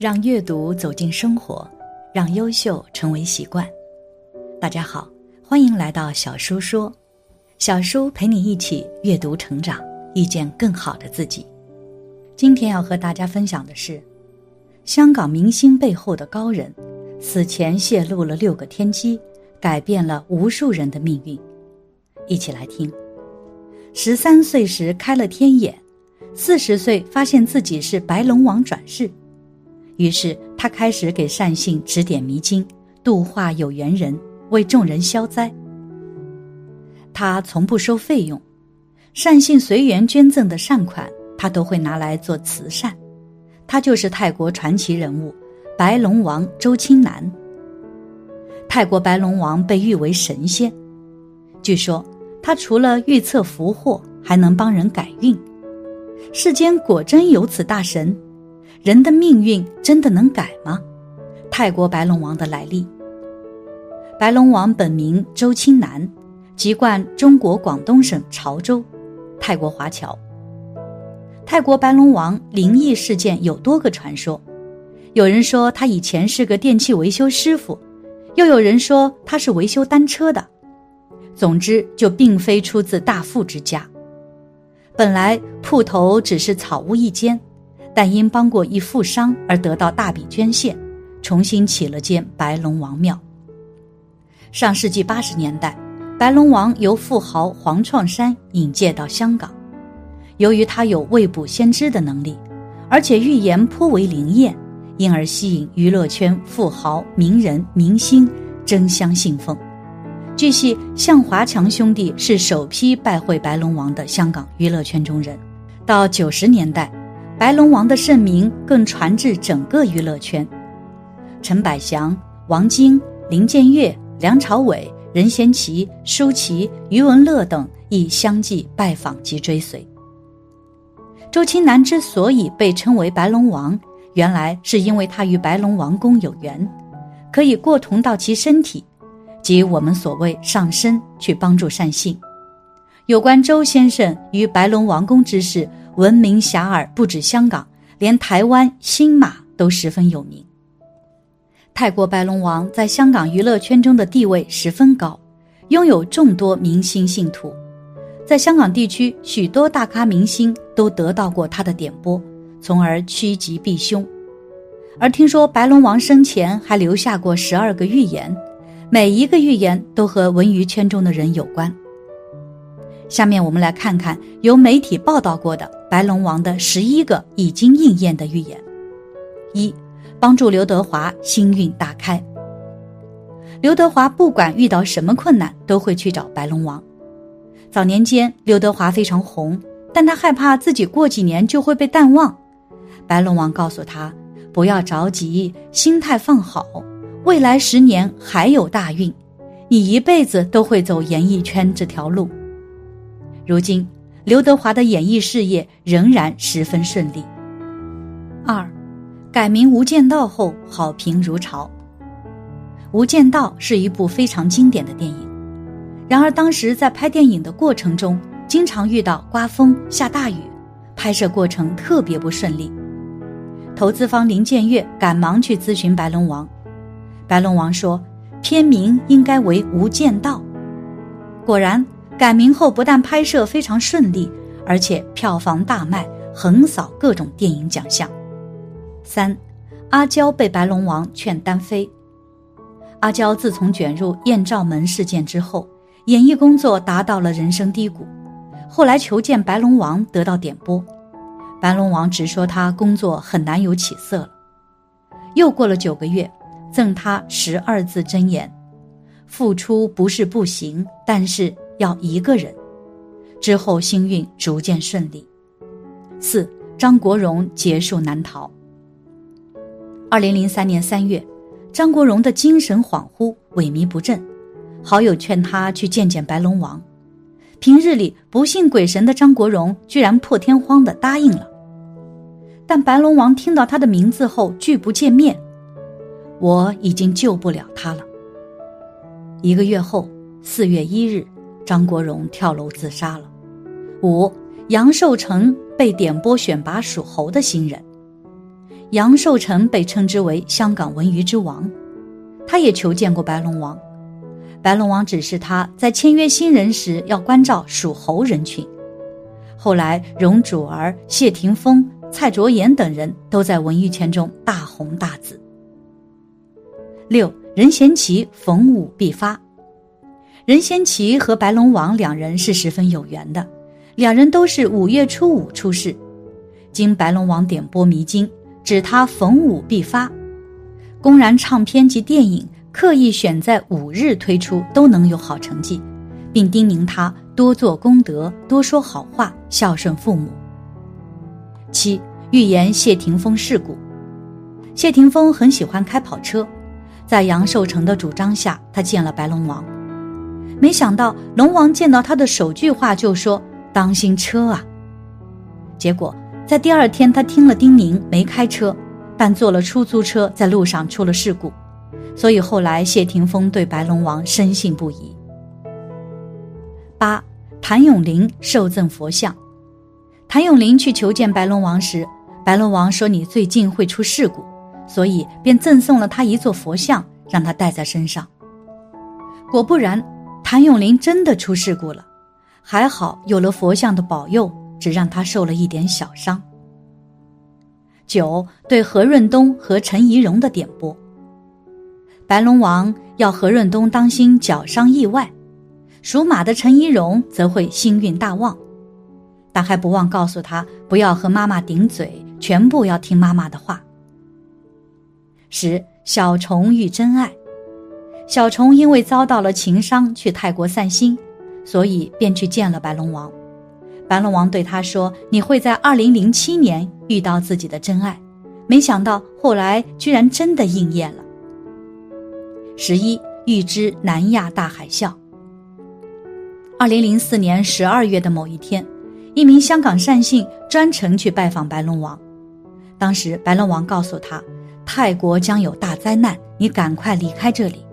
让阅读走进生活，让优秀成为习惯。大家好，欢迎来到小叔说，小叔陪你一起阅读成长，遇见更好的自己。今天要和大家分享的是，香港明星背后的高人，死前泄露了六个天机，改变了无数人的命运。一起来听。十三岁时开了天眼，四十岁发现自己是白龙王转世。于是他开始给善信指点迷津，度化有缘人，为众人消灾。他从不收费用，善信随缘捐赠的善款，他都会拿来做慈善。他就是泰国传奇人物白龙王周青南。泰国白龙王被誉为神仙，据说他除了预测福祸，还能帮人改运。世间果真有此大神？人的命运真的能改吗？泰国白龙王的来历。白龙王本名周青南，籍贯中国广东省潮州，泰国华侨。泰国白龙王灵异事件有多个传说，有人说他以前是个电器维修师傅，又有人说他是维修单车的。总之，就并非出自大富之家。本来铺头只是草屋一间。但因帮过一富商而得到大笔捐献，重新起了间白龙王庙。上世纪八十年代，白龙王由富豪黄创山引荐到香港，由于他有未卜先知的能力，而且预言颇为灵验，因而吸引娱乐圈富豪、名人、明星争相信奉。据悉，向华强兄弟是首批拜会白龙王的香港娱乐圈中人。到九十年代。白龙王的盛名更传至整个娱乐圈，陈百祥、王晶、林建岳、梁朝伟、任贤齐、舒淇、余文乐等亦相继拜访及追随。周青南之所以被称为白龙王，原来是因为他与白龙王宫有缘，可以过同到其身体，即我们所谓上身去帮助善信。有关周先生与白龙王宫之事。闻名遐迩，不止香港，连台湾新马都十分有名。泰国白龙王在香港娱乐圈中的地位十分高，拥有众多明星信徒，在香港地区许多大咖明星都得到过他的点拨，从而趋吉避凶。而听说白龙王生前还留下过十二个预言，每一个预言都和文娱圈中的人有关。下面我们来看看由媒体报道过的白龙王的十一个已经应验的预言：一、帮助刘德华星运大开。刘德华不管遇到什么困难，都会去找白龙王。早年间，刘德华非常红，但他害怕自己过几年就会被淡忘。白龙王告诉他：“不要着急，心态放好，未来十年还有大运，你一辈子都会走演艺圈这条路。”如今，刘德华的演艺事业仍然十分顺利。二，改名《无间道》后好评如潮。《无间道》是一部非常经典的电影，然而当时在拍电影的过程中，经常遇到刮风下大雨，拍摄过程特别不顺利。投资方林建岳赶忙去咨询白龙王，白龙王说：“片名应该为《无间道》。”果然。改名后，不但拍摄非常顺利，而且票房大卖，横扫各种电影奖项。三，阿娇被白龙王劝单飞。阿娇自从卷入艳照门事件之后，演艺工作达到了人生低谷，后来求见白龙王，得到点拨。白龙王直说他工作很难有起色了。又过了九个月，赠他十二字真言：付出不是不行，但是。要一个人，之后星运逐渐顺利。四，张国荣结束难逃。二零零三年三月，张国荣的精神恍惚、萎靡不振，好友劝他去见见白龙王。平日里不信鬼神的张国荣，居然破天荒的答应了。但白龙王听到他的名字后拒不见面，我已经救不了他了。一个月后，四月一日。张国荣跳楼自杀了。五，杨受成被点拨选拔属猴的新人。杨寿成被称之为香港文娱之王，他也求见过白龙王。白龙王指示他在签约新人时要关照属猴人群。后来，容祖儿、谢霆锋、蔡卓妍等人都在文艺圈中大红大紫。六任贤齐逢五必发，任贤齐和白龙王两人是十分有缘的，两人都是五月初五出世。经白龙王点拨迷津，指他逢五必发，公然唱片及电影。刻意选在五日推出都能有好成绩，并叮咛他多做功德、多说好话、孝顺父母。七预言谢霆锋事故。谢霆锋很喜欢开跑车，在杨受成的主张下，他见了白龙王。没想到龙王见到他的首句话就说：“当心车啊！”结果在第二天，他听了叮咛没开车，但坐了出租车，在路上出了事故。所以后来谢霆锋对白龙王深信不疑。八，谭咏麟受赠佛像。谭咏麟去求见白龙王时，白龙王说：“你最近会出事故，所以便赠送了他一座佛像，让他带在身上。”果不然，谭咏麟真的出事故了，还好有了佛像的保佑，只让他受了一点小伤。九，对何润东和陈怡蓉的点拨。白龙王要何润东当心脚伤意外，属马的陈怡蓉则会幸运大旺，但还不忘告诉他不要和妈妈顶嘴，全部要听妈妈的话。十小虫遇真爱，小虫因为遭到了情伤，去泰国散心，所以便去见了白龙王。白龙王对他说：“你会在二零零七年遇到自己的真爱。”没想到后来居然真的应验了。十一预知南亚大海啸。二零零四年十二月的某一天，一名香港善信专程去拜访白龙王。当时白龙王告诉他，泰国将有大灾难，你赶快离开这里。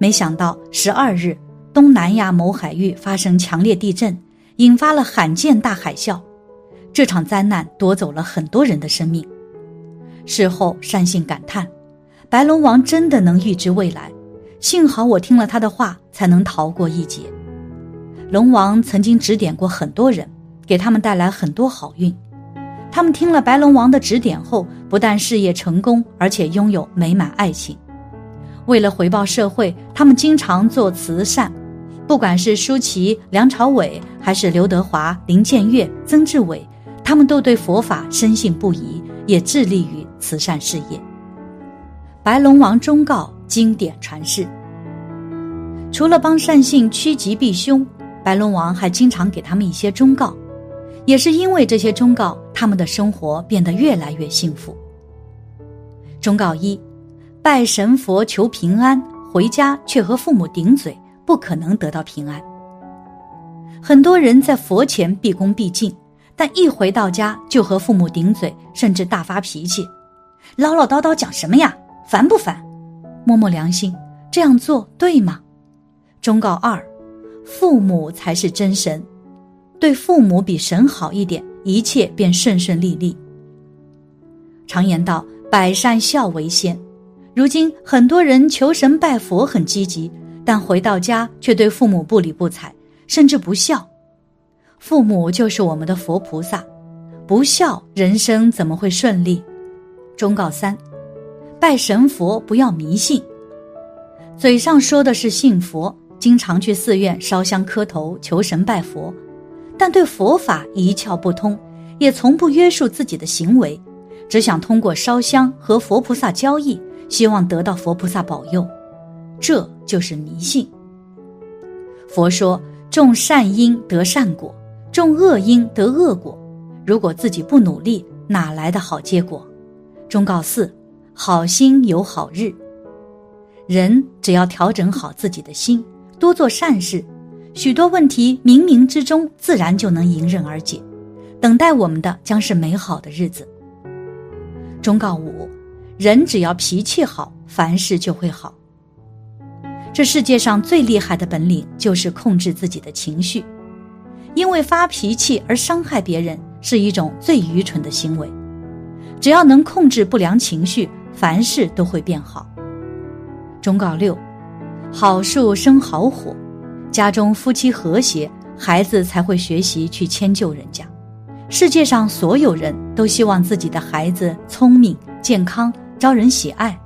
没想到十二日，东南亚某海域发生强烈地震，引发了罕见大海啸。这场灾难夺走了很多人的生命。事后善信感叹。白龙王真的能预知未来，幸好我听了他的话，才能逃过一劫。龙王曾经指点过很多人，给他们带来很多好运。他们听了白龙王的指点后，不但事业成功，而且拥有美满爱情。为了回报社会，他们经常做慈善。不管是舒淇、梁朝伟，还是刘德华、林建岳、曾志伟，他们都对佛法深信不疑，也致力于慈善事业。白龙王忠告经典传世。除了帮善信趋吉避凶，白龙王还经常给他们一些忠告。也是因为这些忠告，他们的生活变得越来越幸福。忠告一：拜神佛求平安，回家却和父母顶嘴，不可能得到平安。很多人在佛前毕恭毕敬，但一回到家就和父母顶嘴，甚至大发脾气，唠唠叨叨讲什么呀？烦不烦？摸摸良心，这样做对吗？忠告二：父母才是真神，对父母比神好一点，一切便顺顺利利。常言道：“百善孝为先。”如今很多人求神拜佛很积极，但回到家却对父母不理不睬，甚至不孝。父母就是我们的佛菩萨，不孝人生怎么会顺利？忠告三。拜神佛不要迷信，嘴上说的是信佛，经常去寺院烧香磕头求神拜佛，但对佛法一窍不通，也从不约束自己的行为，只想通过烧香和佛菩萨交易，希望得到佛菩萨保佑，这就是迷信。佛说种善因得善果，种恶因得恶果，如果自己不努力，哪来的好结果？忠告四。好心有好日，人只要调整好自己的心，多做善事，许多问题冥冥之中自然就能迎刃而解。等待我们的将是美好的日子。忠告五：人只要脾气好，凡事就会好。这世界上最厉害的本领就是控制自己的情绪，因为发脾气而伤害别人是一种最愚蠢的行为。只要能控制不良情绪，凡事都会变好。忠告六：好树生好火，家中夫妻和谐，孩子才会学习去迁就人家。世界上所有人都希望自己的孩子聪明、健康、招人喜爱。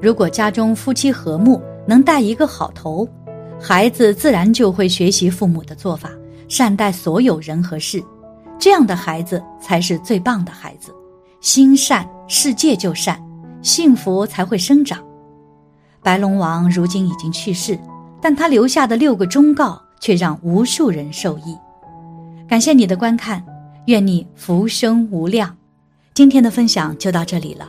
如果家中夫妻和睦，能带一个好头，孩子自然就会学习父母的做法，善待所有人和事。这样的孩子才是最棒的孩子。心善，世界就善，幸福才会生长。白龙王如今已经去世，但他留下的六个忠告却让无数人受益。感谢你的观看，愿你福生无量。今天的分享就到这里了，